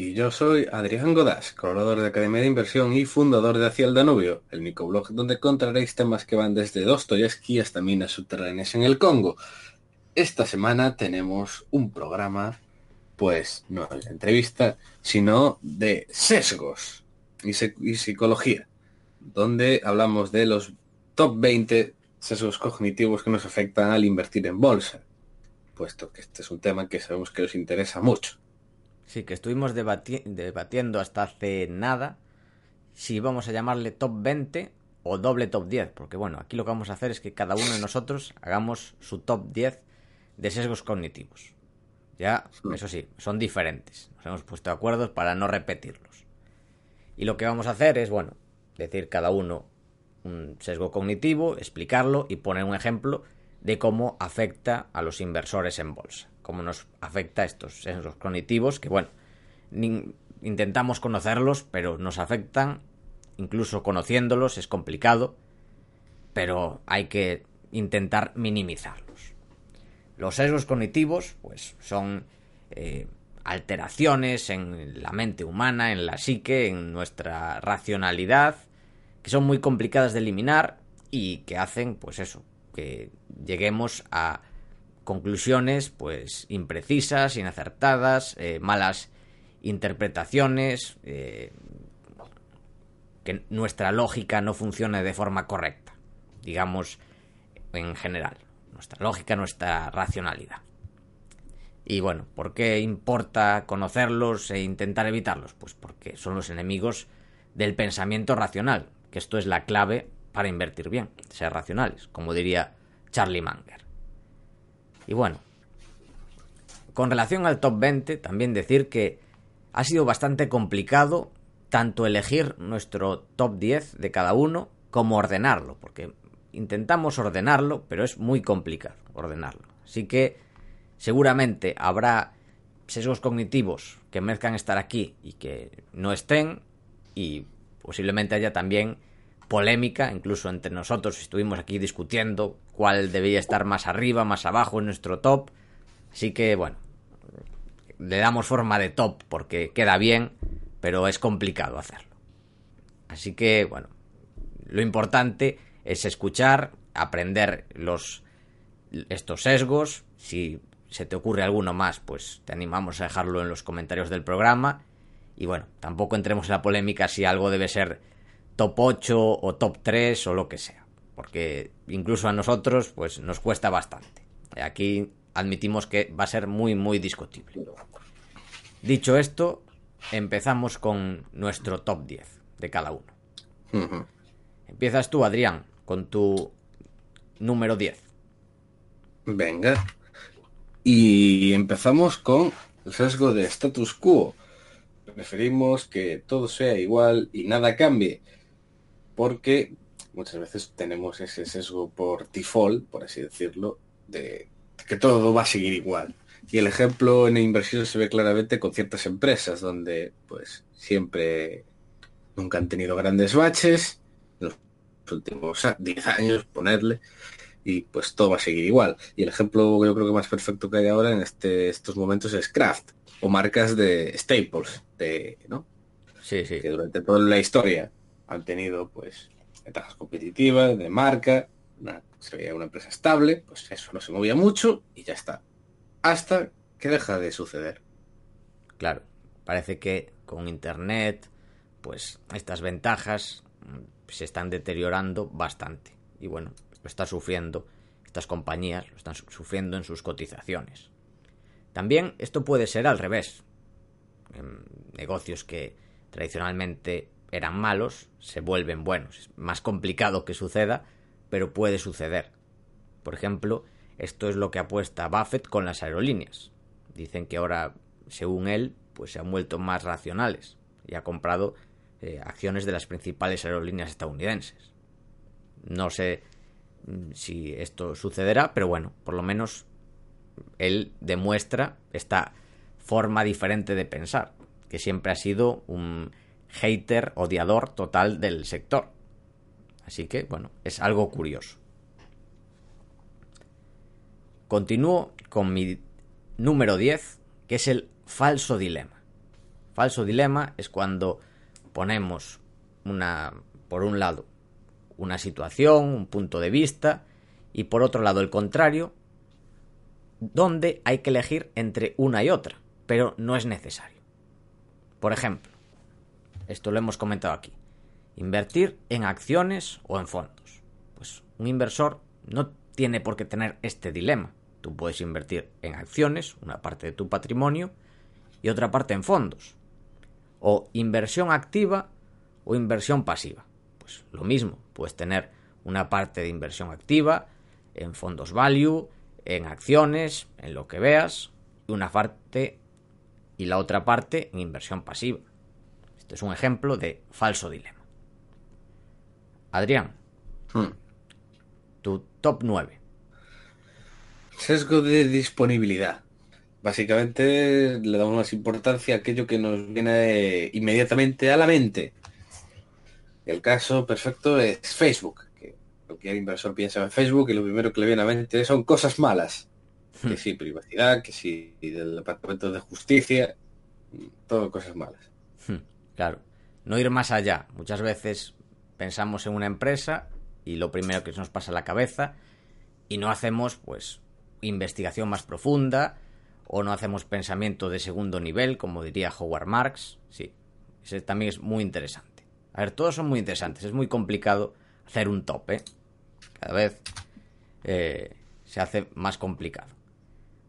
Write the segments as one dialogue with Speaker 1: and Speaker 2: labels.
Speaker 1: Y yo soy Adrián Godás, colaborador de Academia de Inversión y fundador de Hacia el Danubio, el microblog donde encontraréis temas que van desde Dostoyevsky hasta minas subterráneas en el Congo. Esta semana tenemos un programa, pues no de entrevista, sino de sesgos y, y psicología, donde hablamos de los top 20 sesgos cognitivos que nos afectan al invertir en bolsa, puesto que este es un tema que sabemos que os interesa mucho.
Speaker 2: Sí, que estuvimos debatiendo hasta hace nada si vamos a llamarle top 20 o doble top 10, porque bueno, aquí lo que vamos a hacer es que cada uno de nosotros hagamos su top 10 de sesgos cognitivos. Ya, eso sí, son diferentes. Nos hemos puesto de acuerdo para no repetirlos. Y lo que vamos a hacer es, bueno, decir cada uno un sesgo cognitivo, explicarlo y poner un ejemplo de cómo afecta a los inversores en bolsa cómo nos afecta estos sesgos cognitivos, que bueno, intentamos conocerlos, pero nos afectan, incluso conociéndolos es complicado, pero hay que intentar minimizarlos. Los sesgos cognitivos, pues son eh, alteraciones en la mente humana, en la psique, en nuestra racionalidad, que son muy complicadas de eliminar y que hacen, pues eso, que lleguemos a conclusiones pues imprecisas, inacertadas, eh, malas interpretaciones, eh, que nuestra lógica no funcione de forma correcta, digamos en general, nuestra lógica, nuestra racionalidad. Y bueno, ¿por qué importa conocerlos e intentar evitarlos? Pues porque son los enemigos del pensamiento racional, que esto es la clave para invertir bien, ser racionales, como diría Charlie Munger. Y bueno, con relación al top 20, también decir que ha sido bastante complicado tanto elegir nuestro top 10 de cada uno como ordenarlo, porque intentamos ordenarlo, pero es muy complicado ordenarlo. Así que seguramente habrá sesgos cognitivos que merezcan estar aquí y que no estén, y posiblemente haya también polémica, incluso entre nosotros estuvimos aquí discutiendo cuál debía estar más arriba, más abajo en nuestro top. Así que bueno, le damos forma de top porque queda bien, pero es complicado hacerlo. Así que bueno, lo importante es escuchar, aprender los estos sesgos, si se te ocurre alguno más, pues te animamos a dejarlo en los comentarios del programa. Y bueno, tampoco entremos en la polémica si algo debe ser top 8 o top 3 o lo que sea. Porque incluso a nosotros pues nos cuesta bastante. Aquí admitimos que va a ser muy muy discutible. Dicho esto, empezamos con nuestro top 10 de cada uno. Empiezas tú, Adrián, con tu número 10.
Speaker 1: Venga. Y empezamos con el sesgo de status quo. Preferimos que todo sea igual y nada cambie porque muchas veces tenemos ese sesgo por default, por así decirlo, de que todo va a seguir igual. Y el ejemplo en inversión se ve claramente con ciertas empresas donde pues siempre nunca han tenido grandes baches, en los últimos 10 años ponerle, y pues todo va a seguir igual. Y el ejemplo yo creo que más perfecto que hay ahora en este, estos momentos es Kraft o marcas de staples, de, ¿no?
Speaker 2: Sí,
Speaker 1: Que durante toda la historia han tenido pues ventajas competitivas de marca se veía una empresa estable, pues eso no se movía mucho y ya está. Hasta que deja de suceder.
Speaker 2: Claro, parece que con Internet, pues estas ventajas mm, se están deteriorando bastante. Y bueno, lo está sufriendo, estas compañías lo están sufriendo en sus cotizaciones. También esto puede ser al revés. En negocios que tradicionalmente eran malos se vuelven buenos. Es más complicado que suceda, pero puede suceder. Por ejemplo, esto es lo que apuesta Buffett con las aerolíneas. Dicen que ahora, según él, pues se han vuelto más racionales y ha comprado eh, acciones de las principales aerolíneas estadounidenses. No sé mm, si esto sucederá, pero bueno, por lo menos él demuestra esta forma diferente de pensar, que siempre ha sido un hater, odiador total del sector. Así que, bueno, es algo curioso. Continúo con mi número 10, que es el falso dilema. Falso dilema es cuando ponemos una, por un lado, una situación, un punto de vista, y por otro lado el contrario, donde hay que elegir entre una y otra, pero no es necesario. Por ejemplo, esto lo hemos comentado aquí. Invertir en acciones o en fondos. Pues un inversor no tiene por qué tener este dilema. Tú puedes invertir en acciones, una parte de tu patrimonio, y otra parte en fondos. O inversión activa o inversión pasiva. Pues lo mismo, puedes tener una parte de inversión activa en fondos value, en acciones, en lo que veas, y una parte y la otra parte en inversión pasiva. Este es un ejemplo de falso dilema. Adrián, hmm. tu top 9.
Speaker 1: Sesgo de disponibilidad. Básicamente le damos más importancia a aquello que nos viene inmediatamente a la mente. El caso perfecto es Facebook. Que cualquier inversor piensa en Facebook y lo primero que le viene a la mente son cosas malas. Que hmm. sí, privacidad, que sí, del Departamento de Justicia, todo cosas malas.
Speaker 2: Claro, no ir más allá. Muchas veces pensamos en una empresa y lo primero que nos pasa a la cabeza y no hacemos pues investigación más profunda o no hacemos pensamiento de segundo nivel, como diría Howard Marks. Sí, ese también es muy interesante. A ver, todos son muy interesantes. Es muy complicado hacer un tope. Cada vez eh, se hace más complicado.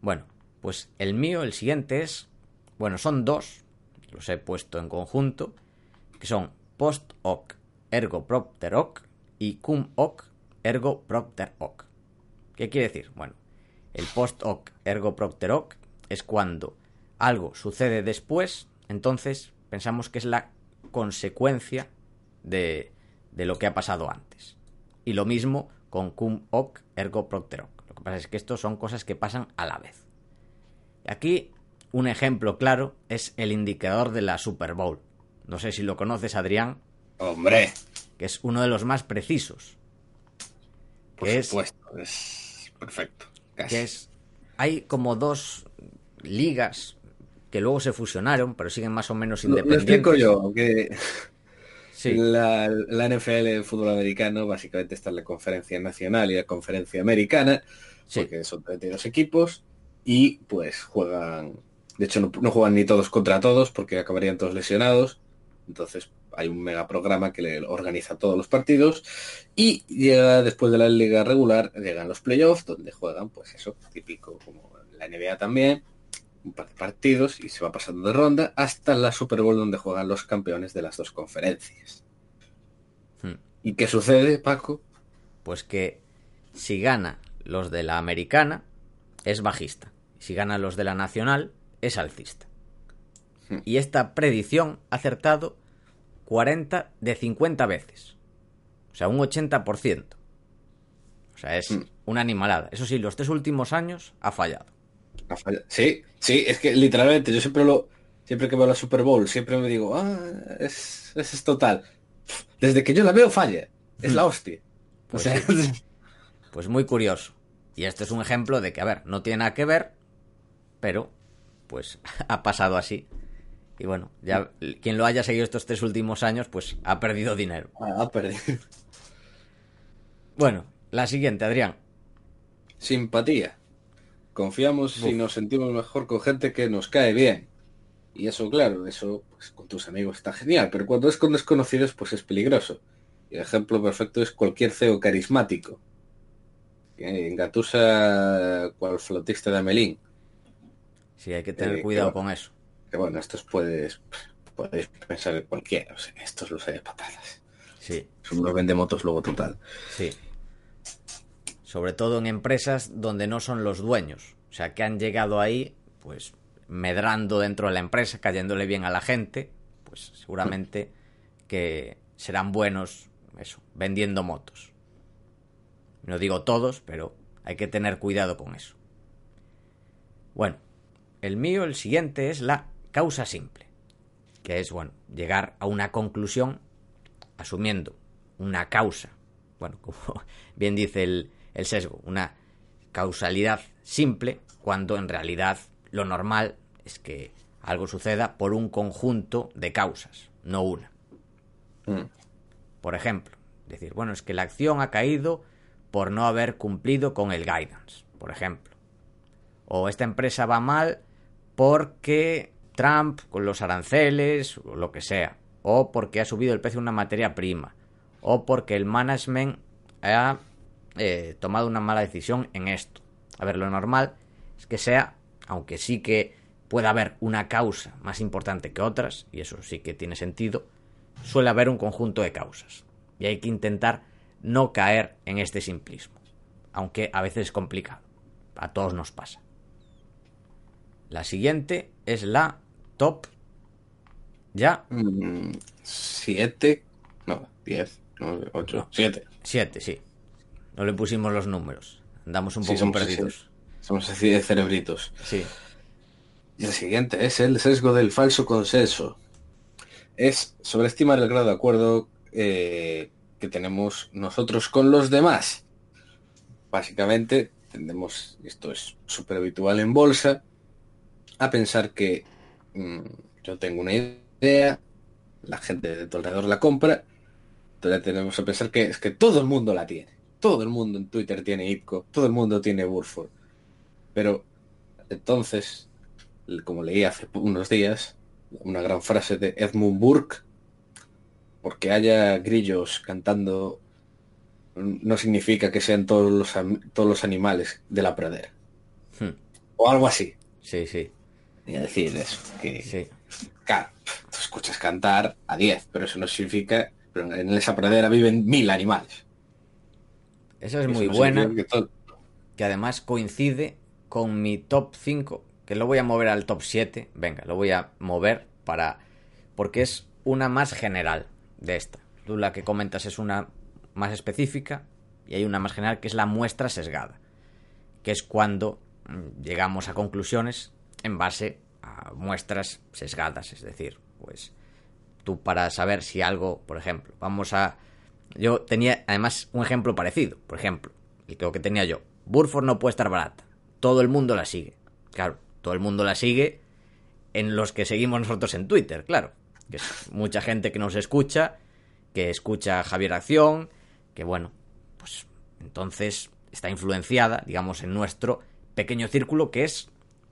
Speaker 2: Bueno, pues el mío, el siguiente es... Bueno, son dos. Los he puesto en conjunto. Que son post hoc ergo propter hoc y cum hoc ergo propter hoc. ¿Qué quiere decir? Bueno, el post hoc ergo propter hoc es cuando algo sucede después, entonces pensamos que es la consecuencia de, de lo que ha pasado antes. Y lo mismo con cum hoc ergo propter hoc. Lo que pasa es que estos son cosas que pasan a la vez. Aquí un ejemplo claro es el indicador de la Super Bowl. No sé si lo conoces, Adrián,
Speaker 1: Hombre.
Speaker 2: Que es uno de los más precisos.
Speaker 1: Por supuesto, es, perfecto.
Speaker 2: Que es. Hay como dos ligas que luego se fusionaron, pero siguen más o menos independientes.
Speaker 1: Lo, explico yo, que sí. la, la, NFL, el fútbol americano, básicamente está en la conferencia nacional y la conferencia americana, porque son 32 equipos, y pues juegan, de hecho no, no, juegan ni todos contra todos, porque acabarían todos lesionados, entonces hay un mega programa que le organiza todos los partidos y llega después de la liga regular, llegan los playoffs donde juegan, pues eso, típico como la NBA también, un par de partidos y se va pasando de ronda hasta la Super Bowl donde juegan los campeones de las dos conferencias. Hmm. ¿Y qué sucede, Paco?
Speaker 2: Pues que si gana los de la americana, es bajista. Si gana los de la nacional, es alcista. Hmm. Y esta predicción ha acertado 40 de 50 veces. O sea, un 80%. O sea, es mm. una animalada. Eso sí, los tres últimos años ha fallado.
Speaker 1: Ha fallado. Sí, sí, es que literalmente yo siempre lo... Siempre que veo la Super Bowl, siempre me digo, ah, es, es, total. Desde que yo la veo falla. Es la mm. hostia.
Speaker 2: Pues, pues muy curioso. Y este es un ejemplo de que, a ver, no tiene nada que ver, pero pues ha pasado así. Y bueno, ya quien lo haya seguido estos tres últimos años, pues ha perdido dinero.
Speaker 1: Ah, ha perdido.
Speaker 2: Bueno, La siguiente, Adrián.
Speaker 1: Simpatía. Confiamos y nos sentimos mejor con gente que nos cae bien. Y eso, claro, eso pues, con tus amigos está genial, pero cuando es con desconocidos, pues es peligroso. Y el ejemplo perfecto es cualquier CEO carismático. En Gatusa, cual flotista de Amelín.
Speaker 2: Sí, hay que tener eh, cuidado con eso.
Speaker 1: Que bueno, estos puedes, podéis pensar en cualquiera. O sea, estos los hay patadas.
Speaker 2: Sí.
Speaker 1: Son unos vendemotos luego total.
Speaker 2: Sí. Sobre todo en empresas donde no son los dueños. O sea, que han llegado ahí, pues, medrando dentro de la empresa, cayéndole bien a la gente. Pues seguramente que serán buenos, eso, vendiendo motos. No digo todos, pero hay que tener cuidado con eso. Bueno, el mío, el siguiente, es la causa simple. Que es, bueno, llegar a una conclusión asumiendo una causa. Bueno, como bien dice el, el sesgo, una causalidad simple, cuando en realidad lo normal es que algo suceda por un conjunto de causas, no una.
Speaker 1: Mm.
Speaker 2: Por ejemplo, decir, bueno, es que la acción ha caído por no haber cumplido con el guidance, por ejemplo. O esta empresa va mal porque Trump con los aranceles o lo que sea. O porque ha subido el precio de una materia prima. O porque el management ha eh, tomado una mala decisión en esto. A ver, lo normal es que sea, aunque sí que pueda haber una causa más importante que otras, y eso sí que tiene sentido, suele haber un conjunto de causas. Y hay que intentar no caer en este simplismo, aunque a veces es complicado. A todos nos pasa. La siguiente es la top. ¿Ya?
Speaker 1: Mm, siete. No, diez. No, ocho. Siete.
Speaker 2: Siete, sí. No le pusimos los números. Andamos un poco perdidos.
Speaker 1: somos así de cerebritos.
Speaker 2: Sí.
Speaker 1: Y el siguiente es el sesgo del falso consenso. Es sobreestimar el grado de acuerdo eh, que tenemos nosotros con los demás. Básicamente, tendemos, esto es súper habitual en bolsa, a pensar que mm, yo tengo una idea, la gente de tu alrededor la compra, entonces tenemos que pensar que es que todo el mundo la tiene. Todo el mundo en Twitter tiene IPCO, todo el mundo tiene Burford. Pero entonces, como leí hace unos días, una gran frase de Edmund Burke, porque haya grillos cantando no significa que sean todos los, todos los animales de la pradera.
Speaker 2: Hmm.
Speaker 1: O algo así.
Speaker 2: Sí, sí.
Speaker 1: Y decir eso, que
Speaker 2: Sí.
Speaker 1: claro, tú escuchas cantar a 10, pero eso no significa, pero en esa pradera viven mil animales.
Speaker 2: Esa es
Speaker 1: Eso
Speaker 2: muy
Speaker 1: no
Speaker 2: buena,
Speaker 1: que todo-
Speaker 2: que además coincide con mi top 5, que lo voy a mover al top 7. Venga, lo voy a mover para... porque es una más general de esta. Tú la que comentas es una más específica y hay una más general que es la muestra sesgada, que es cuando mm, llegamos a conclusiones en base a muestras sesgadas, es decir, pues tú para saber si algo, por ejemplo, vamos a yo tenía además un ejemplo parecido, por ejemplo, el que tenía yo, Burford no puede estar barata, todo el mundo la sigue. Claro, todo el mundo la sigue en los que seguimos nosotros en Twitter, claro, que es mucha gente que nos escucha, que escucha a Javier Acción, que bueno, pues entonces está influenciada, digamos, en nuestro pequeño círculo que es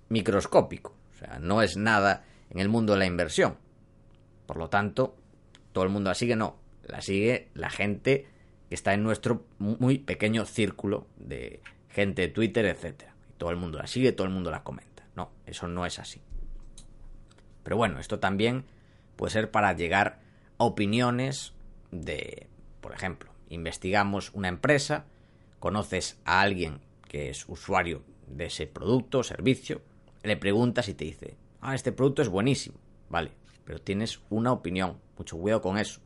Speaker 2: microscópico, o sea, no es nada en el mundo de la inversión. Por lo tanto, todo el mundo la sigue, no, la sigue la gente que está en nuestro muy pequeño círculo de gente de Twitter. Y todo el mundo la sigue, todo el mundo la comenta. No, eso no es así. Pero bueno, esto también puede ser para llegar a opiniones de, por ejemplo, investigamos una empresa, conoces a alguien que es usuario de ese producto o servicio, le preguntas y te dice, ah, este producto es buenísimo, vale, pero tienes una opinión, mucho cuidado con eso.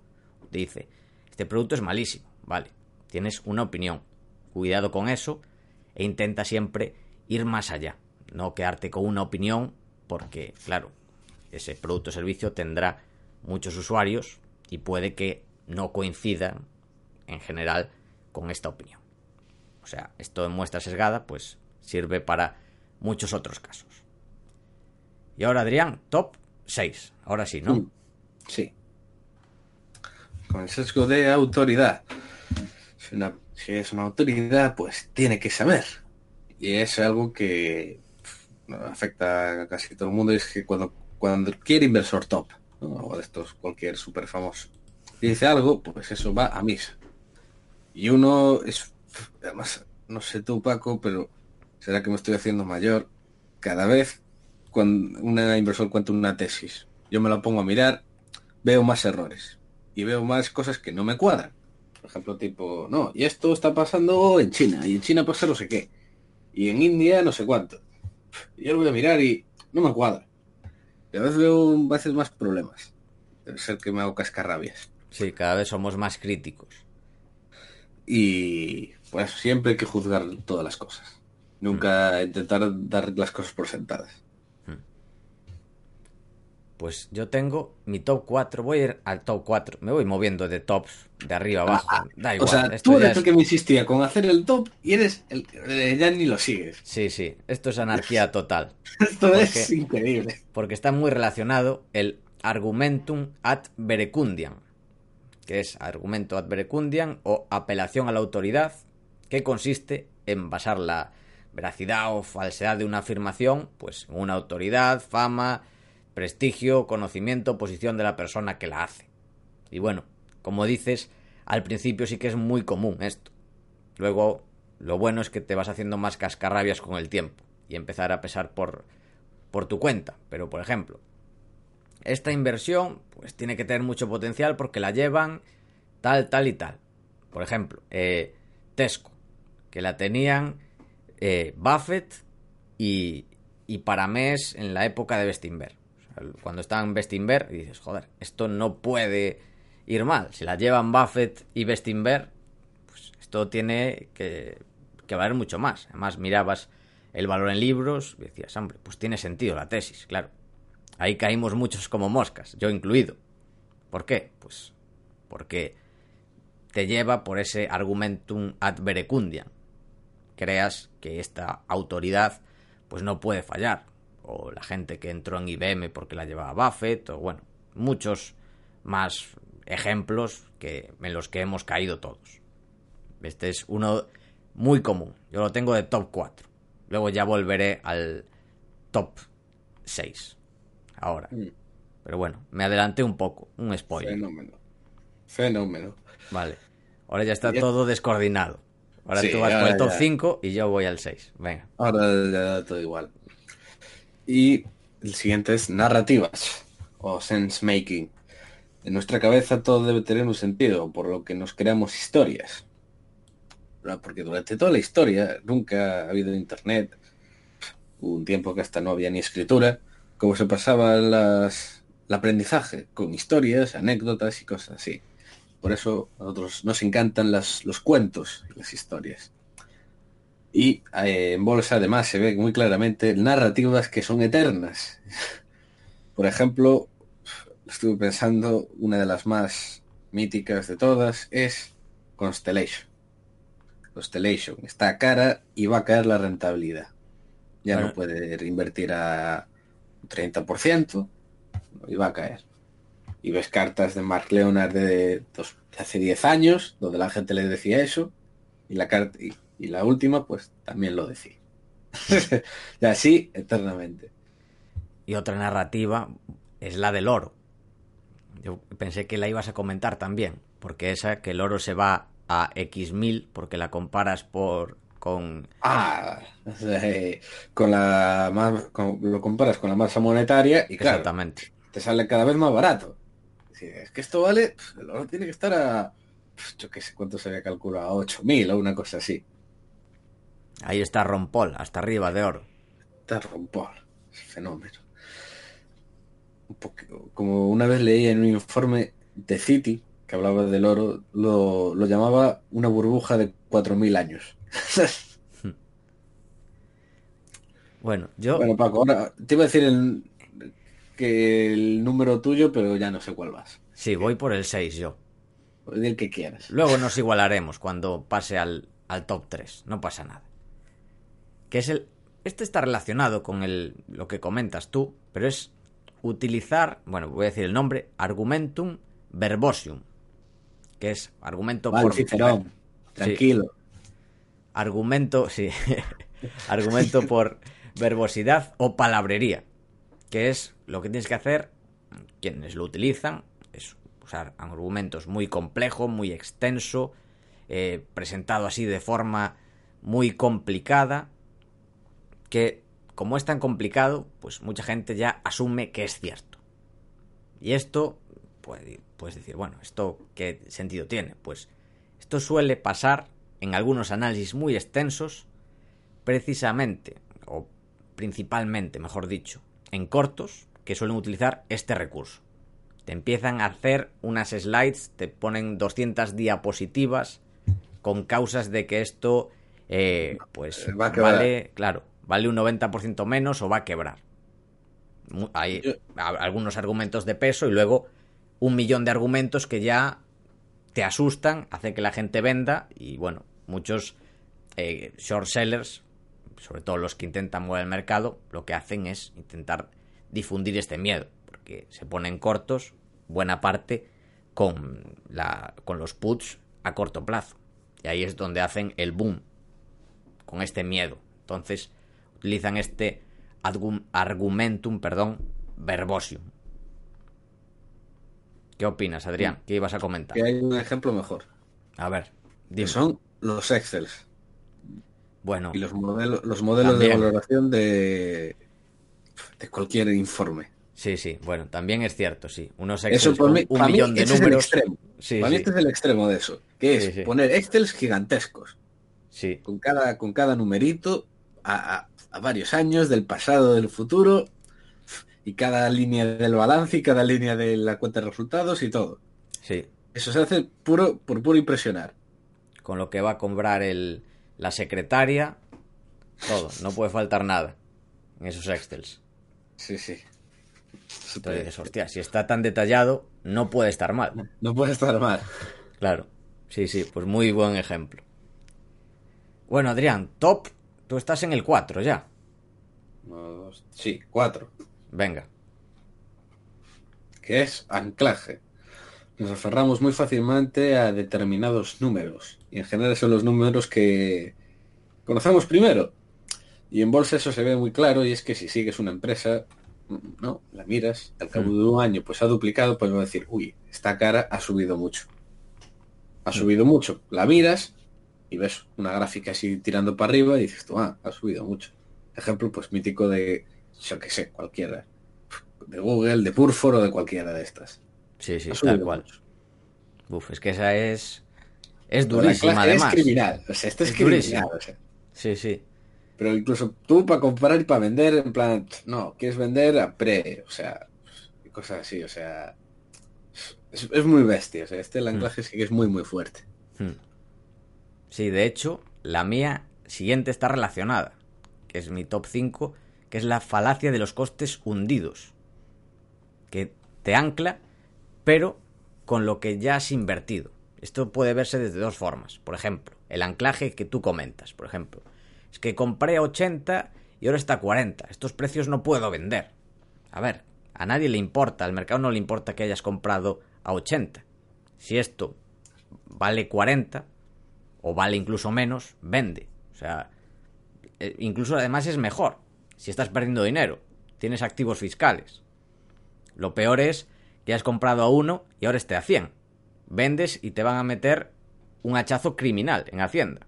Speaker 2: Te dice, este producto es malísimo, vale, tienes una opinión, cuidado con eso e intenta siempre ir más allá, no quedarte con una opinión porque, claro, ese producto o servicio tendrá muchos usuarios y puede que no coincidan en general con esta opinión. O sea, esto de muestra sesgada pues sirve para muchos otros casos. Y ahora, Adrián, top 6. Ahora sí, ¿no?
Speaker 1: Mm, Sí. Con el sesgo de autoridad. Si, es una autoridad, pues tiene que saber. Y es algo que afecta a casi todo el mundo, es que cuando, cuando quiere inversor top, o de estos cualquier súper famoso, dice algo, pues eso va a misa. Y uno es, además, no sé tú Paco, pero será que me estoy haciendo mayor. Cada vez cuando un inversor cuenta una tesis, yo me la pongo a mirar, veo más errores y veo más cosas que no me cuadran. Por ejemplo, tipo, no, y esto está pasando en China, y en China pasa no sé qué, y en India no sé cuánto. Y yo lo voy a mirar y no me cuadra. Y a veces veo a veces más problemas. Debe ser que me hago cascarrabias.
Speaker 2: Sí, cada vez somos más críticos.
Speaker 1: Y pues siempre hay que juzgar todas las cosas. Nunca
Speaker 2: Mm.
Speaker 1: intentar dar las cosas por sentadas.
Speaker 2: Pues yo tengo mi top 4, voy a ir al top 4, me voy moviendo de tops de arriba abajo, da igual.
Speaker 1: o sea,
Speaker 2: esto
Speaker 1: tú eres el que me insistía con hacer el top y eres el eh, ya ni lo sigues.
Speaker 2: Sí, sí, esto es anarquía total,
Speaker 1: Esto
Speaker 2: ¿Por
Speaker 1: es increíble.
Speaker 2: porque está muy relacionado el argumentum ad verecundiam, que es argumento ad verecundiam o apelación a la autoridad, que consiste en basar la veracidad o falsedad de una afirmación, pues en una autoridad, fama, prestigio, conocimiento, posición de la persona que la hace. Y bueno, como dices, al principio sí que es muy común esto. Luego, lo bueno es que te vas haciendo más cascarrabias con el tiempo y empezar a pesar por, por tu cuenta. Pero, por ejemplo, esta inversión pues tiene que tener mucho potencial porque la llevan tal, tal y tal. Por ejemplo, eh, Tesco, que la tenían eh, Buffett y, y Paramés en la época de Bestinver. Cuando en Bestinver, y dices, joder, esto no puede ir mal. Si la llevan Buffett y Bestinver, pues esto tiene que, que valer mucho más. Además, mirabas el valor en libros y decías, hombre, pues tiene sentido la tesis, claro. Ahí caímos muchos como moscas, yo incluido. ¿Por qué? Pues porque te lleva por ese argumentum ad verecundiam. Creas que esta autoridad pues no puede fallar. O la gente que entró en IBM porque la llevaba Buffett, o bueno, muchos más ejemplos que, en los que hemos caído todos. Este es uno muy común. Yo lo tengo de top 4. Luego ya volveré al top 6. Ahora.
Speaker 1: Mm.
Speaker 2: Pero bueno, me adelanté un poco. Un spoiler.
Speaker 1: Fenómeno. Fenómeno.
Speaker 2: Vale. Ahora ya está
Speaker 1: Ya-
Speaker 2: todo descoordinado. Ahora
Speaker 1: Sí,
Speaker 2: tú vas por el top
Speaker 1: ya.
Speaker 2: 5 y yo voy al 6. Venga.
Speaker 1: Ahora ya da todo igual. Y el siguiente es narrativas o sense making. En nuestra cabeza todo debe tener un sentido, por lo que nos creamos historias. Porque durante toda la historia nunca ha habido internet. Un tiempo que hasta no había ni escritura. Como se pasaba las, el aprendizaje con historias, anécdotas y cosas así. Por eso a nosotros nos encantan las, los cuentos y las historias. Y eh, en bolsa además se ve muy claramente narrativas que son eternas. Por ejemplo, estuve pensando, una de las más míticas de todas es Constellation. Constellation está cara y va a caer la rentabilidad. Ya
Speaker 2: Bueno.
Speaker 1: no puede reinvertir a un 30% y va a caer. Y ves cartas de Mark Leonard de, dos- de hace 10 años, donde la gente le decía eso, y la carta y, y la última, pues también lo decía. y así eternamente.
Speaker 2: Y otra narrativa es la del oro. Yo pensé que la ibas a comentar también. Porque esa, que el oro se va a X mil porque la comparas por con
Speaker 1: Ah, eh, con la más, con- lo comparas con la masa monetaria y claro,
Speaker 2: exactamente.
Speaker 1: te sale cada vez más barato. Si es que esto vale, pf, el oro tiene que estar a, pf, yo qué sé cuánto se había calculado, a 8.000 o una cosa así.
Speaker 2: Ahí está Rompol, hasta arriba de oro.
Speaker 1: Está rompor, es fenómeno. Un poco- como una vez leí en un informe de City que hablaba del oro, lo, lo llamaba una burbuja de 4.000 años.
Speaker 2: Bueno, yo
Speaker 1: Bueno, Paco, ahora te iba a decir el, que el número tuyo, pero ya no sé cuál vas.
Speaker 2: sí, voy por el 6 yo.
Speaker 1: Di el que quieras.
Speaker 2: Luego nos igualaremos cuando pase al, al top 3. No pasa nada. Que es el. Este está relacionado con el, lo que comentas tú, pero es utilizar, bueno, voy a decir el nombre, argumentum verbosium, que es argumento
Speaker 1: Vale,
Speaker 2: por
Speaker 1: Cicerón. Tranquilo.
Speaker 2: Argumento, sí. Argumento por verbosidad o palabrería. Que es lo que tienes que hacer quienes lo utilizan. Es usar argumentos muy complejo, muy extenso, eh, presentado así de forma muy complicada. Que como es tan complicado, pues mucha gente ya asume que es cierto. Y esto, pues, puedes decir, bueno, ¿esto qué sentido tiene? Pues esto suele pasar en algunos análisis muy extensos, precisamente, o principalmente, mejor dicho, en cortos, que suelen utilizar este recurso. Te empiezan a hacer unas slides, te ponen 200 diapositivas con causas de que esto, eh, pues,
Speaker 1: a
Speaker 2: vale, claro, vale un 90% menos o va a quebrar. Hay algunos argumentos de peso y luego un millón de argumentos que ya te asustan, hace que la gente venda y bueno, muchos eh, short sellers, sobre todo los que intentan mover el mercado, lo que hacen es intentar difundir este miedo, porque se ponen cortos buena parte con, la, con los puts a corto plazo. Y ahí es donde hacen el boom, con este miedo. Entonces utilizan este argumentum, perdón, verbosium. ¿Qué opinas, Adrián? ¿Qué ibas a comentar?
Speaker 1: Que hay un ejemplo mejor.
Speaker 2: A ver,
Speaker 1: Que
Speaker 2: dime.
Speaker 1: son los Excels
Speaker 2: Bueno,
Speaker 1: y los modelos, los modelos
Speaker 2: También.
Speaker 1: de valoración de, de cualquier informe.
Speaker 2: sí, sí, bueno, también es cierto, sí. Unos
Speaker 1: Eso
Speaker 2: Excel con
Speaker 1: mí,
Speaker 2: un
Speaker 1: para mí
Speaker 2: millón de
Speaker 1: es el
Speaker 2: números.
Speaker 1: extremo.
Speaker 2: Sí,
Speaker 1: para mí este es el extremo de eso, que es
Speaker 2: sí.
Speaker 1: poner Excels gigantescos,
Speaker 2: sí,
Speaker 1: con cada, con cada numerito a, a- a varios años del pasado, del futuro, y cada línea del balance y cada línea de la cuenta de resultados y todo.
Speaker 2: sí.
Speaker 1: Eso se hace puro por puro impresionar.
Speaker 2: Con lo que va a comprar el, la secretaria, todo, no puede faltar nada en esos Excels.
Speaker 1: Sí, sí.
Speaker 2: Entonces dices, hostia, si está tan detallado, no puede estar mal.
Speaker 1: No puede estar mal.
Speaker 2: Claro, sí, sí, pues muy buen ejemplo. Bueno, Adrián, top, tú estás en el 4 ya.
Speaker 1: Uno, dos, sí, cuatro.
Speaker 2: Venga,
Speaker 1: que es anclaje. Nos aferramos muy fácilmente a determinados números. Y en general son los números que conocemos primero. Y en bolsa eso se ve muy claro y es que si sigues una empresa, no, la miras, al cabo de un año pues ha duplicado, pues va a decir, uy, esta cara ha subido mucho. Ha subido mucho. La miras y ves una gráfica así tirando para arriba y dices tú, ah, ha subido mucho. Ejemplo pues mítico de, yo que sé, cualquiera. De Google, de Purfor o de cualquiera de estas.
Speaker 2: sí, sí, tal cual.
Speaker 1: mucho.
Speaker 2: Uf, es que esa es... Es durísima,
Speaker 1: clase
Speaker 2: además.
Speaker 1: Es criminal. O sea, esto es,
Speaker 2: Es
Speaker 1: criminal. o sea.
Speaker 2: Sí, sí,
Speaker 1: Pero incluso tú para comprar y para vender, en plan, no, quieres vender a pre, o sea, cosas así, o sea, es, es muy bestia. O sea, este el anclaje sí que es muy, muy fuerte.
Speaker 2: Hmm. Sí, de hecho, la mía siguiente está relacionada, que es mi top 5, que es la falacia de los costes hundidos, que te ancla, pero con lo que ya has invertido. Esto puede verse desde dos formas. Por ejemplo, el anclaje que tú comentas, por ejemplo, es que compré a 80 y ahora está a 40. Estos precios no puedo vender. A ver, a nadie le importa, al mercado no le importa que hayas comprado a 80. Si esto vale 40 o vale incluso menos, vende. O sea, eh, incluso además es mejor. Si estás perdiendo dinero, tienes activos fiscales. Lo peor es que has comprado a uno y ahora esté a 100. Vendes y te van a meter un hachazo criminal en Hacienda.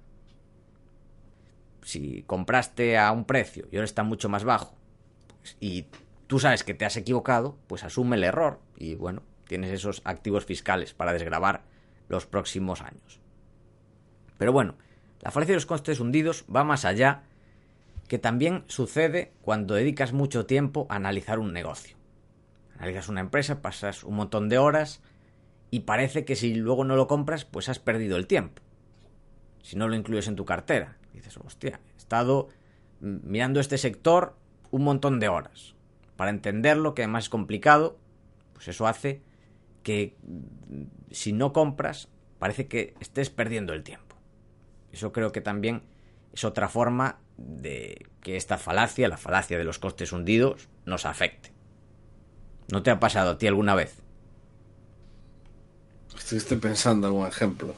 Speaker 2: Si compraste a un precio y ahora está mucho más bajo y tú sabes que te has equivocado, pues asume el error y bueno, tienes esos activos fiscales para desgravar los próximos años. Pero bueno, la falacia de los costes hundidos va más allá, que también sucede cuando dedicas mucho tiempo a analizar un negocio. Analizas una empresa, pasas un montón de horas y parece que si luego no lo compras, pues has perdido el tiempo. Si no lo incluyes en tu cartera, dices, hostia, he estado mirando este sector un montón de horas. Para entenderlo, que además es complicado, pues eso hace que si no compras, parece que estés perdiendo el tiempo. Eso creo que también es otra forma de que esta falacia, la falacia de los costes hundidos, nos afecte. ¿No te ha pasado a ti alguna vez?
Speaker 1: Estuviste pensando algún ejemplo.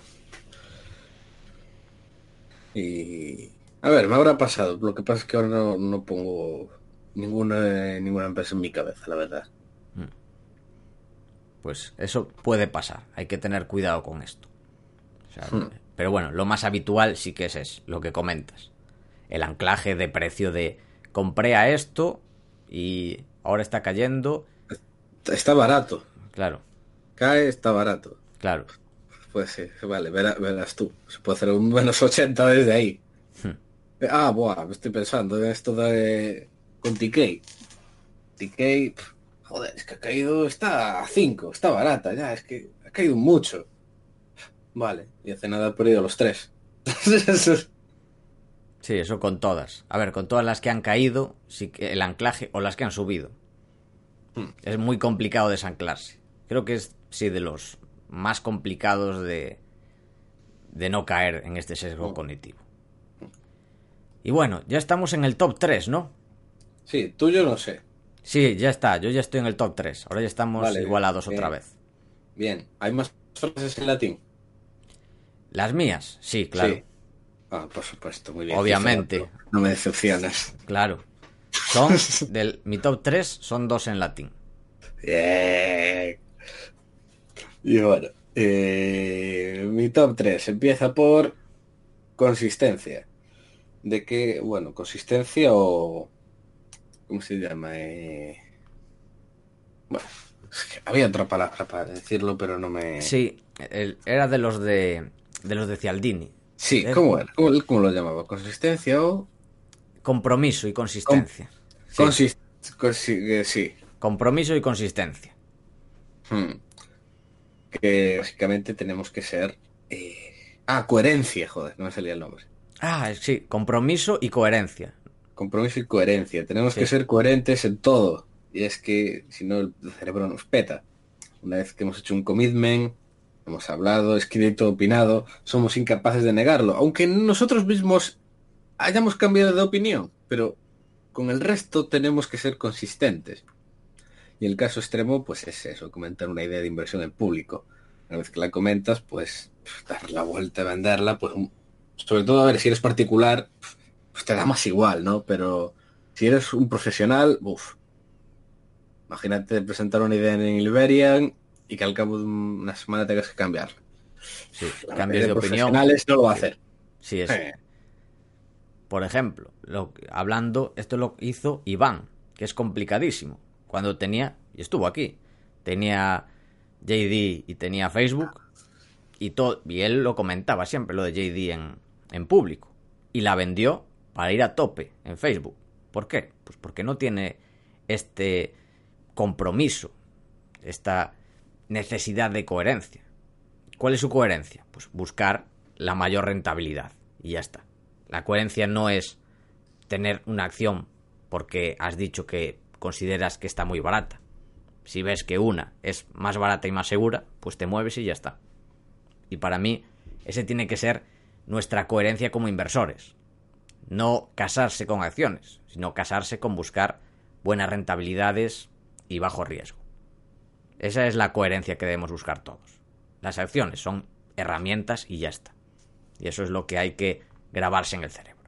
Speaker 1: Y... A ver, me habrá pasado. Lo que pasa es que ahora no, no pongo ninguna, ninguna empresa en mi cabeza, la verdad.
Speaker 2: Pues eso puede pasar. Hay que tener cuidado con esto. O sea,
Speaker 1: Hmm.
Speaker 2: Pero bueno, lo más habitual sí que es, es lo que comentas. El anclaje de precio de compré a esto y ahora está cayendo.
Speaker 1: Está barato.
Speaker 2: Claro,
Speaker 1: Cae, está barato.
Speaker 2: claro.
Speaker 1: Pues sí, vale, verá- verás tú. Se puede hacer un menos 80 desde ahí.
Speaker 2: Hmm.
Speaker 1: Ah, buah, me estoy pensando en esto de... Con TK. TK, joder, es que ha caído, está a 5, está barata ya, es que ha caído mucho. Vale, y hace nada he perdido los tres.
Speaker 2: Sí, eso con todas. A ver, con todas las que han caído, sí que el anclaje o las que han subido.
Speaker 1: Hmm.
Speaker 2: Es muy complicado desanclarse. Creo que es, sí, de los más complicados de, de no caer en este sesgo
Speaker 1: Hmm.
Speaker 2: cognitivo. Y bueno, ya estamos en el top 3, ¿no?
Speaker 1: sí, tuyo no sé.
Speaker 2: Sí, ya está, yo ya estoy en el top 3. Ahora ya estamos
Speaker 1: Vale,
Speaker 2: igualados
Speaker 1: bien.
Speaker 2: otra vez.
Speaker 1: Bien, ¿hay más frases en latín?
Speaker 2: Las mías, sí, claro.
Speaker 1: Sí. Ah, por supuesto, muy bien.
Speaker 2: Obviamente.
Speaker 1: No me decepcionas.
Speaker 2: Claro. Son del mi top 3 son dos en latín.
Speaker 1: Bien. Y bueno, eh, mi top 3 empieza por consistencia. De que, bueno, consistencia o... ¿Cómo se llama? Eh, Bueno, es que había otra palabra para decirlo, pero no me...
Speaker 2: Sí, el- era de los de de los de Cialdini.
Speaker 1: Sí,
Speaker 2: Es-
Speaker 1: ¿cómo era? ¿Cómo, cómo lo llamaba? ¿Consistencia o...?
Speaker 2: Compromiso y consistencia. Sí,
Speaker 1: consi- eh, sí.
Speaker 2: Compromiso y consistencia.
Speaker 1: Hmm. Que básicamente tenemos que ser... eh, Ah, coherencia, joder, no me salía el nombre.
Speaker 2: Ah, sí, compromiso y coherencia.
Speaker 1: Compromiso y coherencia. Tenemos
Speaker 2: Sí.
Speaker 1: que ser coherentes en todo. Y es que si no el cerebro nos peta. Una vez que hemos hecho un commitment, hemos hablado, escrito, opinado, somos incapaces de negarlo. Aunque nosotros mismos hayamos cambiado de opinión. Pero con el resto tenemos que ser consistentes. Y el caso extremo, pues es eso, comentar una idea de inversión en público. Una vez que la comentas, pues dar la vuelta, venderla, pues sobre todo a ver si eres particular, pues te da más igual, ¿no? Pero si eres un profesional, uff. Imagínate presentar una idea en Iberian y que al cabo de una semana tengas que cambiarla.
Speaker 2: Sí,
Speaker 1: La
Speaker 2: cambios de opinión.
Speaker 1: no lo va a hacer.
Speaker 2: Sí, eso.
Speaker 1: Eh,
Speaker 2: Por ejemplo, lo, hablando, esto lo hizo Iván, que es complicadísimo. Cuando tenía, y estuvo aquí, tenía JD y tenía Facebook, y, todo, y él lo comentaba siempre, lo de JD en, en público. Y la vendió para ir a tope en Facebook. ¿Por qué? Pues porque no tiene este compromiso, esta necesidad de coherencia. ¿Cuál es su coherencia? Pues buscar la mayor rentabilidad. Y ya está. La coherencia no es tener una acción porque has dicho que consideras que está muy barata. Si ves que una es más barata y más segura, pues te mueves y ya está. Y para mí, ese tiene que ser nuestra coherencia como inversores. No casarse con acciones, sino casarse con buscar buenas rentabilidades y bajo riesgo. Esa es la coherencia que debemos buscar todos. Las acciones son herramientas y ya está. Y eso es lo que hay que grabarse en el cerebro.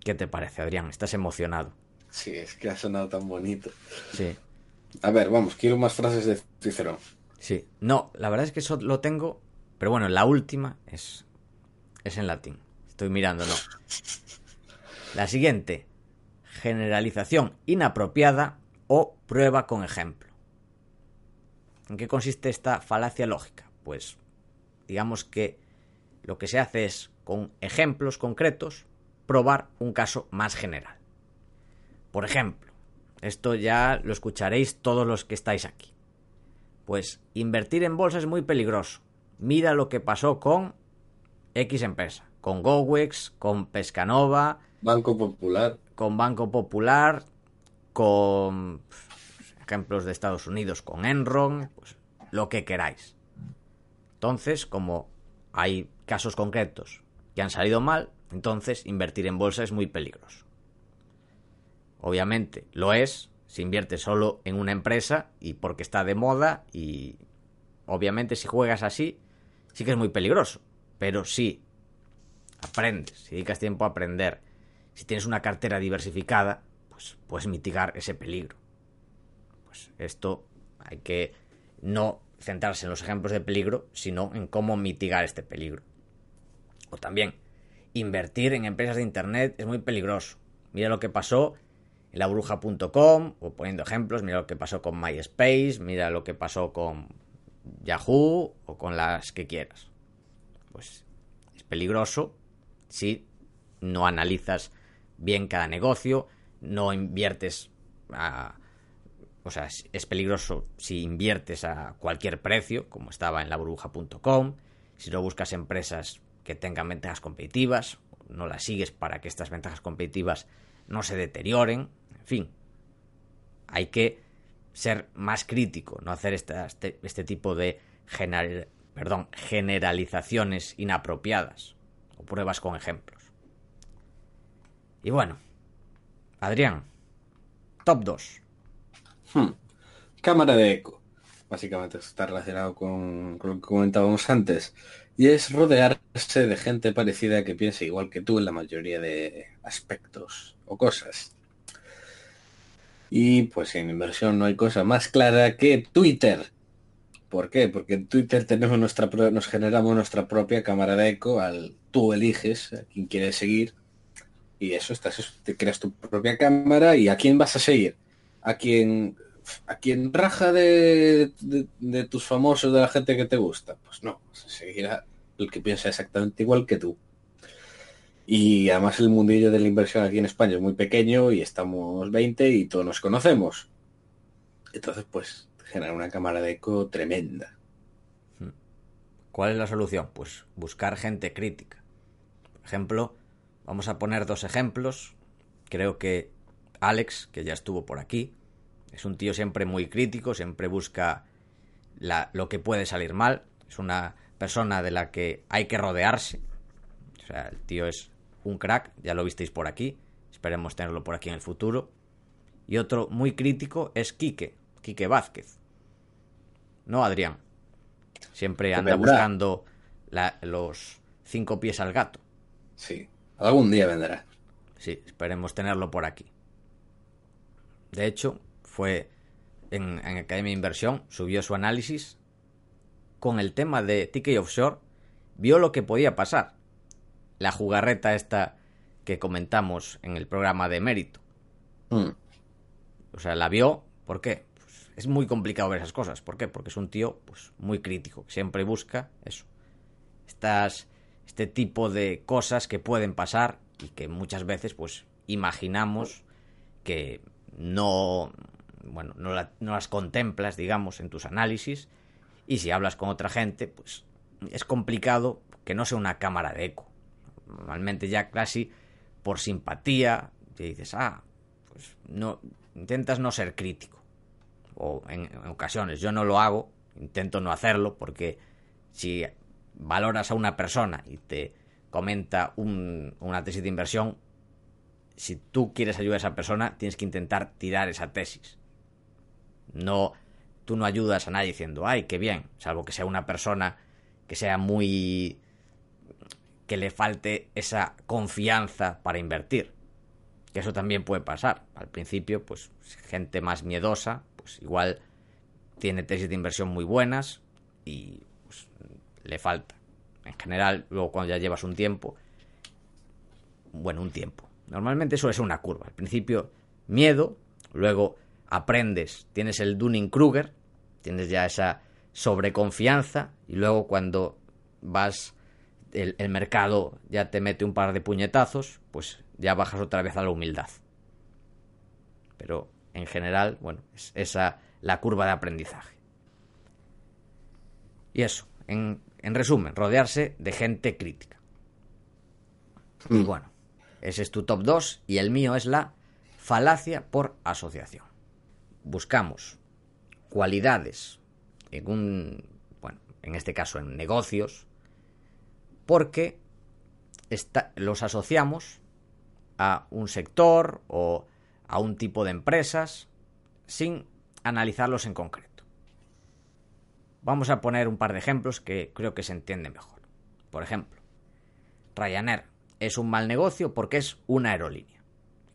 Speaker 2: ¿Qué te parece, Adrián? ¿Estás emocionado?
Speaker 1: sí, es que ha sonado tan bonito.
Speaker 2: Sí.
Speaker 1: A ver, vamos, quiero más frases de Cicerón.
Speaker 2: Sí. No, la verdad es que eso lo tengo, pero bueno, la última es es en latín. Estoy mirando, no. La siguiente, generalización inapropiada o prueba con ejemplo. ¿En qué consiste esta falacia lógica? Pues digamos que lo que se hace es con ejemplos concretos probar un caso más general. Por ejemplo, esto ya lo escucharéis todos los que estáis aquí. Pues invertir en bolsa es muy peligroso. Mira lo que pasó con X empresa, con GoWex, con Pescanova,
Speaker 1: Banco Popular.
Speaker 2: con Banco Popular, con ejemplos de Estados Unidos, con Enron, pues lo que queráis. Entonces, como hay casos concretos que han salido mal, entonces invertir en bolsa es muy peligroso. Obviamente lo es si inviertes solo en una empresa y porque está de moda y obviamente si juegas así sí que es muy peligroso. Pero si aprendes, si dedicas tiempo a aprender, si tienes una cartera diversificada, pues puedes mitigar ese peligro. Pues esto hay que no centrarse en los ejemplos de peligro, sino en cómo mitigar este peligro. O también, invertir en empresas de Internet es muy peligroso. Mira lo que pasó en labruja.com, o poniendo ejemplos, mira lo que pasó con MySpace, mira lo que pasó con Yahoo o con las que quieras. Pues es peligroso si no analizas bien cada negocio, no inviertes a, o sea, es peligroso si inviertes a cualquier precio, como estaba en laburbuja.com, si no buscas empresas que tengan ventajas competitivas, no las sigues para que estas ventajas competitivas no se deterioren, en fin. Hay que ser más crítico, no hacer este, este, tipo de perdón, generalizaciones inapropiadas o pruebas con ejemplos. Y bueno, Adrián, top 2.
Speaker 1: Hmm. Cámara de eco. Básicamente está relacionado con, lo que comentábamos antes. Y es rodearse de gente parecida que piense igual que tú en la mayoría de aspectos o cosas. Y pues en inversión no hay cosa más clara que Twitter. ¿Por qué? Porque en Twitter tenemos nuestra nos generamos nuestra propia cámara de eco al tú eliges a quién quieres seguir y eso estás te creas tu propia cámara y a quién vas a seguir a quien a quien raja de, de, tus famosos, de la gente que te gusta. Pues no, seguirá el que piensa exactamente igual que tú. Y además el mundillo de la inversión aquí en España es muy pequeño y estamos 20 y todos nos conocemos. Entonces, pues, genera una cámara de eco tremenda.
Speaker 2: Hmm. ¿Cuál es la solución? Pues buscar gente crítica. Por ejemplo, vamos a poner dos ejemplos. Creo que Alex, que ya estuvo por aquí, es un tío siempre muy crítico, siempre busca lo que puede salir mal. Es una persona de la que hay que rodearse. O sea, el tío es un crack, ya lo visteis por aquí. Esperemos tenerlo por aquí en el futuro. Y otro muy crítico es Quique, Quique Vázquez. No, Adrián. Siempre anda buscando los cinco pies al gato.
Speaker 1: Sí, algún día vendrá.
Speaker 2: Sí, esperemos tenerlo por aquí. De hecho, fue en, Academia de Inversión, subió su análisis con el tema de Ticket Offshore, vio lo que podía pasar. La jugarreta esta que comentamos en el programa de mérito. Mm. O sea, la vio, ¿por qué? Pues es muy complicado ver esas cosas. ¿Por qué? Porque es un tío pues, muy crítico, que siempre busca eso. Estas, este tipo de cosas que pueden pasar y que muchas veces pues imaginamos que no, bueno, no, las contemplas, digamos, en tus análisis. Y si hablas con otra gente, pues es complicado que no sea una cámara de eco. Normalmente ya casi por simpatía te dices, ah, pues no, intentas no ser crítico. O en, ocasiones yo no lo hago, intento no hacerlo porque si valoras a una persona y te comenta una tesis de inversión, si tú quieres ayudar a esa persona, tienes que intentar tirar esa tesis. No, tú no ayudas a nadie diciendo, ay, qué bien, salvo que sea una persona que sea muy... que le falte esa confianza para invertir. Que eso también puede pasar. Al principio, pues gente más miedosa, pues igual tiene tesis de inversión muy buenas y le falta. En general, luego cuando ya llevas un tiempo, bueno, un tiempo. Normalmente eso es una curva. Al principio, miedo, luego aprendes, tienes el Dunning-Kruger, tienes ya esa sobreconfianza y luego cuando vas, el, mercado ya te mete un par de puñetazos, pues ya bajas otra vez a la humildad. Pero en general, bueno, es esa la curva de aprendizaje. Y eso, en, en resumen, rodearse de gente crítica. Y mm. bueno, ese es tu top 2 y el mío es la falacia por asociación buscamos cualidades en un, bueno, en este caso en negocios, porque los asociamos a un sector o a un tipo de empresas sin analizarlos en concreto. Vamos a poner un par de ejemplos que creo que se entiende mejor. Por ejemplo, Ryanair es un mal negocio porque es una aerolínea.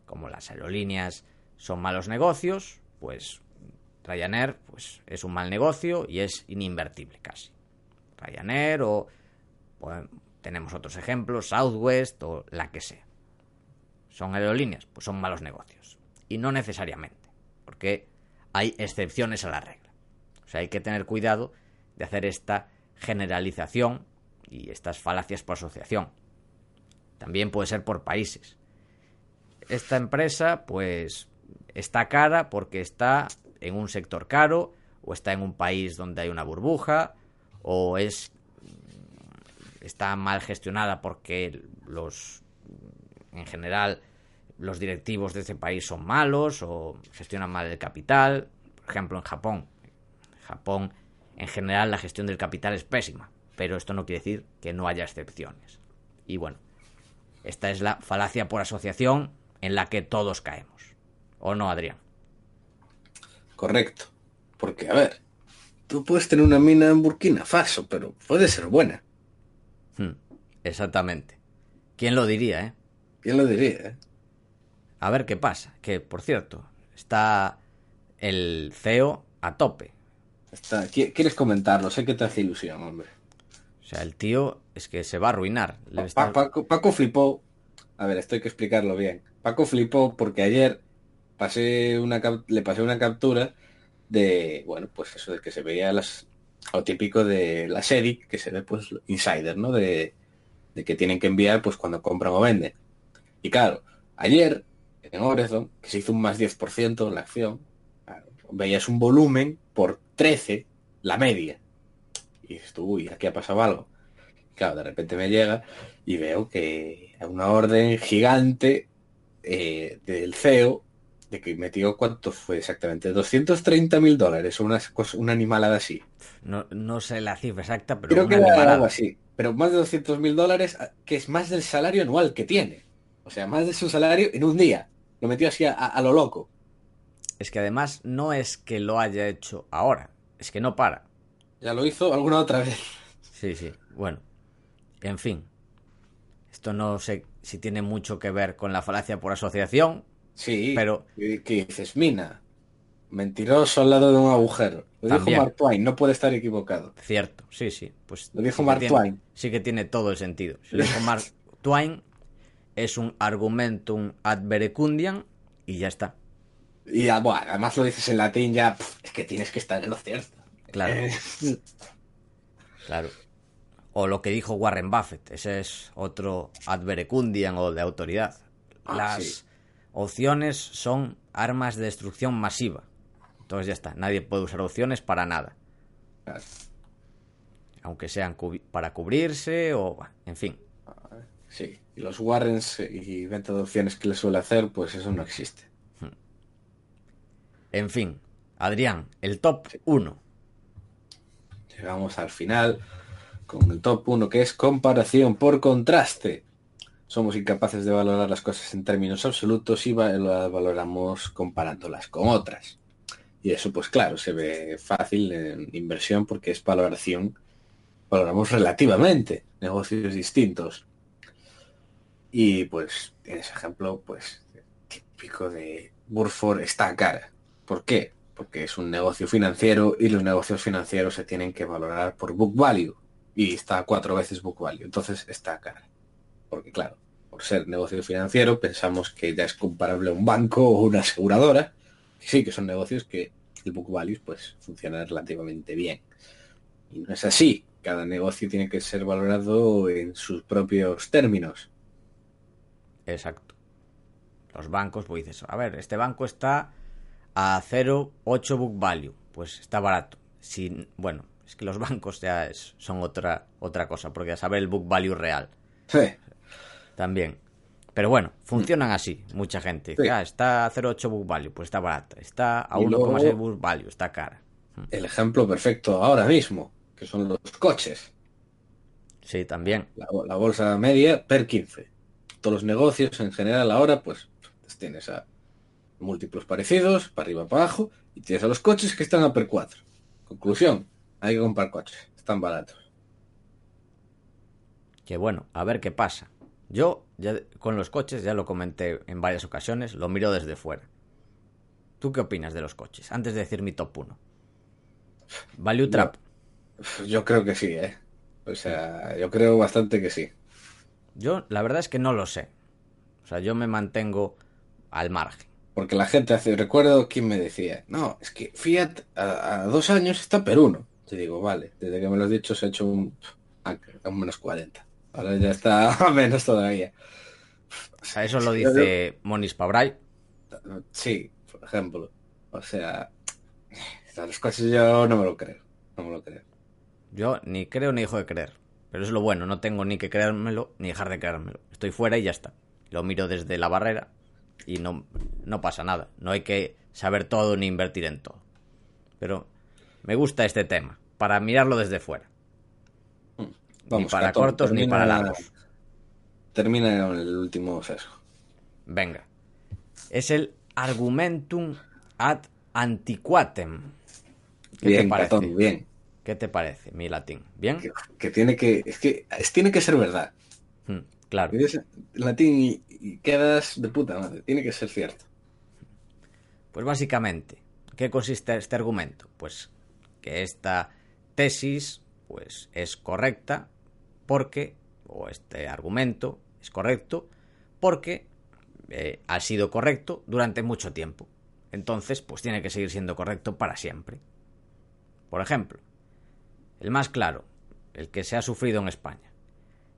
Speaker 2: Como las aerolíneas son malos negocios, pues Ryanair pues, es un mal negocio y es ininvertible casi. Ryanair o tenemos otros ejemplos, Southwest o la que sea. ¿Son aerolíneas? Pues son malos negocios. Y no necesariamente, porque hay excepciones a la regla. O sea, hay que tener cuidado de hacer esta generalización y estas falacias por asociación. También puede ser por países. Esta empresa, pues, está cara porque está en un sector caro, o está en un país donde hay una burbuja, o es está mal gestionada porque los en general los directivos de ese país son malos o gestionan mal el capital. Por ejemplo, en Japón. Japón, en general, la gestión del capital es pésima. Pero esto no quiere decir que no haya excepciones. Y bueno, esta es la falacia por asociación en la que todos caemos. ¿O no, Adrián?
Speaker 1: Correcto. Porque, a ver, tú puedes tener una mina en Burkina Faso, pero puede ser buena.
Speaker 2: Hmm, exactamente. ¿Quién lo diría, eh?
Speaker 1: ¿Quién lo diría, eh?
Speaker 2: A ver qué pasa. Que, por cierto, está el CEO a tope.
Speaker 1: Está... ¿Quieres comentarlo? Sé que te hace ilusión, hombre.
Speaker 2: O sea, el tío es que se va a arruinar.
Speaker 1: Paco, Paco flipó. A ver, esto hay que explicarlo bien. Paco flipó porque ayer pasé una le pasé una captura de, bueno, pues eso de que se veía las, lo típico de la serie, que se ve pues insider, ¿no? De, que tienen que enviar pues cuando compran o venden. Y claro, ayer en Horizon, que se hizo un más 10% en la acción, veías un volumen por 13 la media. Y dices tú, uy, aquí ha pasado algo. claro, de repente me llega y veo que hay una orden gigante eh, del CEO de que metió cuánto fue exactamente, 230 mil dólares o una, una animalada así.
Speaker 2: No, no sé la cifra exacta, pero
Speaker 1: creo que era algo así. Pero más de 200 mil dólares, que es más del salario anual que tiene. O sea, más de su salario en un día. Lo metió así a, lo loco.
Speaker 2: Es que además no es que lo haya hecho ahora, es que no para.
Speaker 1: Ya lo hizo alguna otra vez.
Speaker 2: Sí, sí. Bueno, en fin. Esto no sé si tiene mucho que ver con la falacia por asociación,
Speaker 1: Sí, pero... ¿Qué dices? Mina, mentiroso al lado de un agujero. Lo dijo Mark Twain, no puede estar equivocado.
Speaker 2: Cierto, sí, sí. Pues
Speaker 1: lo dijo Mark Twain.
Speaker 2: Sí que tiene todo el sentido. Lo dijo Mark Twain, es un argumentum ad verecundiam y ya está.
Speaker 1: Y bueno, además lo dices en latín ya, es que tienes que estar en lo cierto.
Speaker 2: Claro. Eh. claro. O lo que dijo Warren Buffett, ese es otro ad verecundiam o de autoridad. Ah, Las opciones son armas de destrucción masiva. Entonces ya está, nadie puede usar opciones para nada. Aunque sean para cubrirse o, en fin.
Speaker 1: Sí, y los Warrens y venta de opciones que le suele hacer, pues eso no existe.
Speaker 2: En fin, Adrián, el top 1.
Speaker 1: Llegamos al final con el top 1 que es comparación por contraste somos incapaces de valorar las cosas en términos absolutos y las valoramos comparándolas con otras. Y eso, pues claro, se ve fácil en inversión porque es valoración, valoramos relativamente negocios distintos. Y pues en ese ejemplo, pues típico de Burford está cara. ¿Por qué? Porque es un negocio financiero y los negocios financieros se tienen que valorar por book value. Y está cuatro veces book value. Entonces está cara. Porque claro, por ser negocio financiero, pensamos que ya es comparable a un banco o una aseguradora. sí, que son negocios que el book value pues funciona relativamente bien. Y no es así. Cada negocio tiene que ser valorado en sus propios términos.
Speaker 2: Exacto. Los bancos, pues dices, a ver, este banco está a 0,8 book value. Pues está barato. Si, bueno, es que los bancos ya son otra, otra cosa, porque a saber el book value real.
Speaker 1: Sí
Speaker 2: también. Pero bueno, funcionan así, mucha gente. Ah, está a 0,8 book value, pues está barata. Está a 1,6 book value, está cara.
Speaker 1: Hmm. El ejemplo perfecto ahora mismo, que son los coches.
Speaker 2: Sí, también.
Speaker 1: La, bolsa media per 15. Todos los negocios en general ahora, pues, pues, tienes a múltiplos parecidos, para arriba, para abajo, y tienes a los coches que están a per 4. Conclusión, hay que comprar coches, están baratos.
Speaker 2: Que bueno, a ver qué pasa Yo, ya con los coches, ya lo comenté en varias ocasiones, lo miro desde fuera. ¿Tú qué opinas de los coches? Antes de decir mi top 1. ¿Value Trap?
Speaker 1: Yo, yo creo que sí, ¿eh? O sea, yo creo bastante que sí.
Speaker 2: Yo, la verdad es que no lo sé. O sea, yo me mantengo al margen.
Speaker 1: Porque la gente hace, recuerdo quién me decía, no, es que Fiat a, a dos años está per uno. Te digo, vale, desde que me lo has dicho se ha hecho un, a, un menos 40. Ahora ya está a menos todavía.
Speaker 2: O sea, eso lo dice Monis Pabray.
Speaker 1: Sí, por ejemplo. O sea, las cosas yo no me lo creo. No me lo creo.
Speaker 2: Yo ni creo ni dejo de creer. Pero es lo bueno, no tengo ni que creérmelo ni dejar de creérmelo. Estoy fuera y ya está. Lo miro desde la barrera y no, no pasa nada. No hay que saber todo ni invertir en todo. Pero me gusta este tema, para mirarlo desde fuera.
Speaker 1: Vamos,
Speaker 2: ni para cortos ni para largos.
Speaker 1: Termina con el último sesgo.
Speaker 2: Venga. Es el argumentum ad antiquatem. ¿Qué
Speaker 1: Bien,
Speaker 2: te parece?
Speaker 1: Catón, bien.
Speaker 2: ¿Qué te parece, mi latín? ¿Bien?
Speaker 1: Que, que tiene que, es que es- tiene que ser verdad.
Speaker 2: Hmm, claro.
Speaker 1: Latín y, y quedas de puta madre. Tiene que ser cierto.
Speaker 2: Pues básicamente, ¿qué consiste este argumento? Pues que esta tesis pues es correcta porque, o este argumento es correcto porque eh, ha sido correcto durante mucho tiempo. Entonces, pues tiene que seguir siendo correcto para siempre. Por ejemplo, el más claro, el que se ha sufrido en España.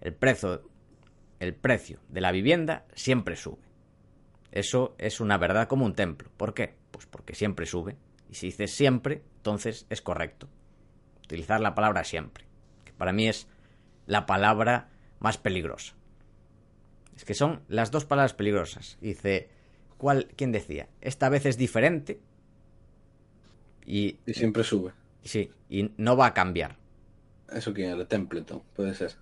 Speaker 2: El precio, el precio de la vivienda siempre sube. Eso es una verdad como un templo. ¿Por qué? Pues porque siempre sube. Y si dices siempre, entonces es correcto. Utilizar la palabra siempre. Que para mí es la palabra más peligrosa. Es que son las dos palabras peligrosas. Dice, ¿cuál, ¿quién decía? Esta vez es diferente. Y,
Speaker 1: Y siempre sube.
Speaker 2: sí, y no va a cambiar.
Speaker 1: Eso que era Templeton, puede ser.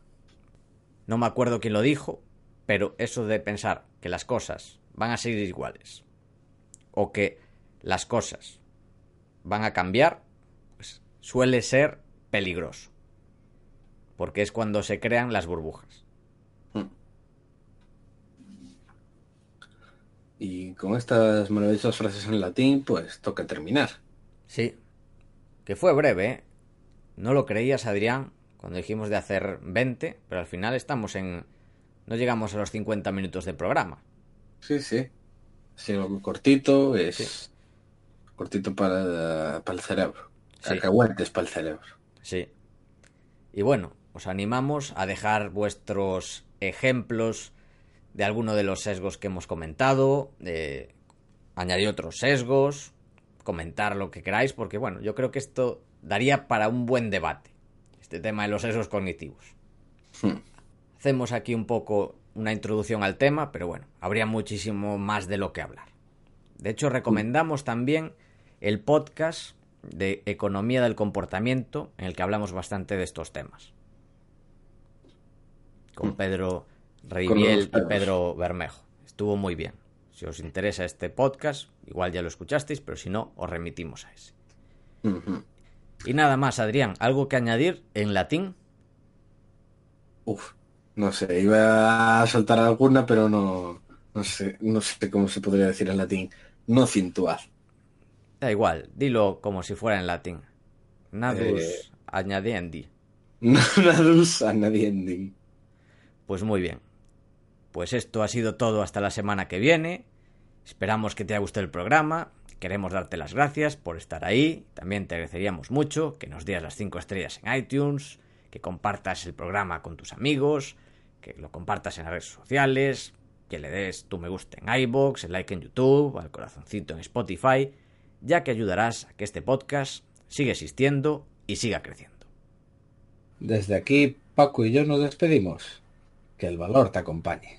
Speaker 2: No me acuerdo quién lo dijo, pero eso de pensar que las cosas van a seguir iguales o que las cosas van a cambiar, pues suele ser peligroso. Porque es cuando se crean las burbujas.
Speaker 1: Y con estas maravillosas frases en latín, pues toca terminar.
Speaker 2: Sí. Que fue breve, ¿eh? No lo creías, Adrián, cuando dijimos de hacer 20, pero al final estamos en... No llegamos a los 50 minutos de programa.
Speaker 1: Sí, sí. Muy cortito, es
Speaker 2: Sí.
Speaker 1: cortito para, para el cerebro.
Speaker 2: Sí.
Speaker 1: Cacahuetes para el cerebro.
Speaker 2: Sí. Y bueno, os animamos a dejar vuestros ejemplos de alguno de los sesgos que hemos comentado, añadir otros sesgos, comentar lo que queráis, porque bueno, yo creo que esto daría para un buen debate, este tema de los sesgos cognitivos.
Speaker 1: Hmm.
Speaker 2: Hacemos aquí un poco una introducción al tema, pero bueno, habría muchísimo más de lo que hablar. De hecho, recomendamos también el podcast de Economía del Comportamiento, en el que hablamos bastante de estos temas. Con Pedro Riviel y. Pedro Bermejo. Estuvo muy bien. Si os interesa este podcast, igual ya lo escuchasteis, pero si no, os remitimos a ese.
Speaker 1: Ujú.
Speaker 2: Y nada más, Adrián, ¿algo que añadir en latín?
Speaker 1: Uf, no sé, iba a soltar alguna, pero no, no sé, no sé cómo se podría decir en latín. No cintuad.
Speaker 2: Da igual, dilo como si fuera en latín. Nadus
Speaker 1: Eh.
Speaker 2: añadiendi.
Speaker 1: Nadus anadiendi.
Speaker 2: Pues muy bien. Pues esto ha sido todo hasta la semana que viene. Esperamos que te haya gustado el programa. Queremos darte las gracias por estar ahí. También te agradeceríamos mucho que nos dieras las 5 estrellas en iTunes, que compartas el programa con tus amigos, que lo compartas en las redes sociales, que le des tu me gusta en iBox, el like en YouTube, al corazoncito en Spotify, ya que ayudarás a que este podcast siga existiendo y siga creciendo.
Speaker 1: Desde aquí, Paco y yo nos despedimos. Que el valor te acompañe.